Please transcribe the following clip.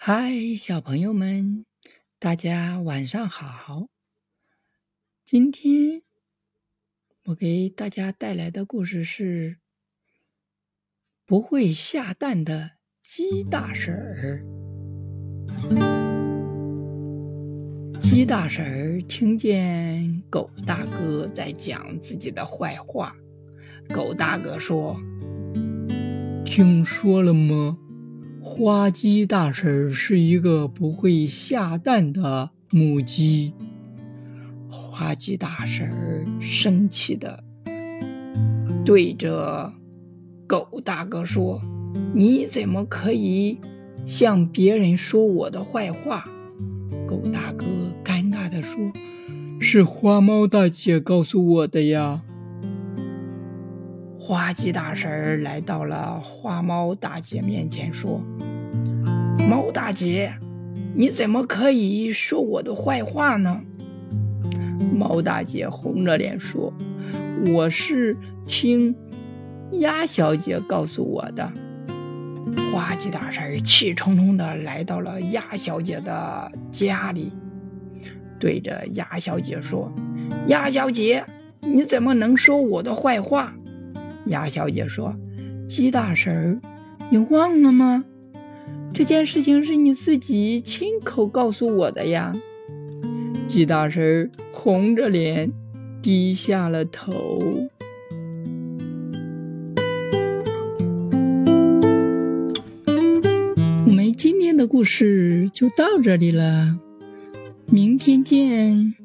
嗨，小朋友们，大家晚上好。今天我给大家带来的故事是《不会下蛋的鸡大婶儿》。鸡大婶儿听见狗大哥在讲自己的坏话，狗大哥说：“听说了吗？”花鸡大婶是一个不会下蛋的母鸡。花鸡大婶生气的对着狗大哥说：“你怎么可以向别人说我的坏话？”狗大哥尴尬的说：“是花猫大姐告诉我的呀。”花鸡大婶来到了花猫大姐面前，说：“猫大姐，你怎么可以说我的坏话呢？”猫大姐红着脸说：“我是听鸭小姐告诉我的。”花鸡大婶气冲冲的来到了鸭小姐的家里，对着鸭小姐说：“鸭小姐，你怎么能说我的坏话？”鸭小姐说：“鸡大婶，你忘了吗？这件事情是你自己亲口告诉我的呀。”鸡大婶红着脸低下了头。我们今天的故事就到这里了，明天见。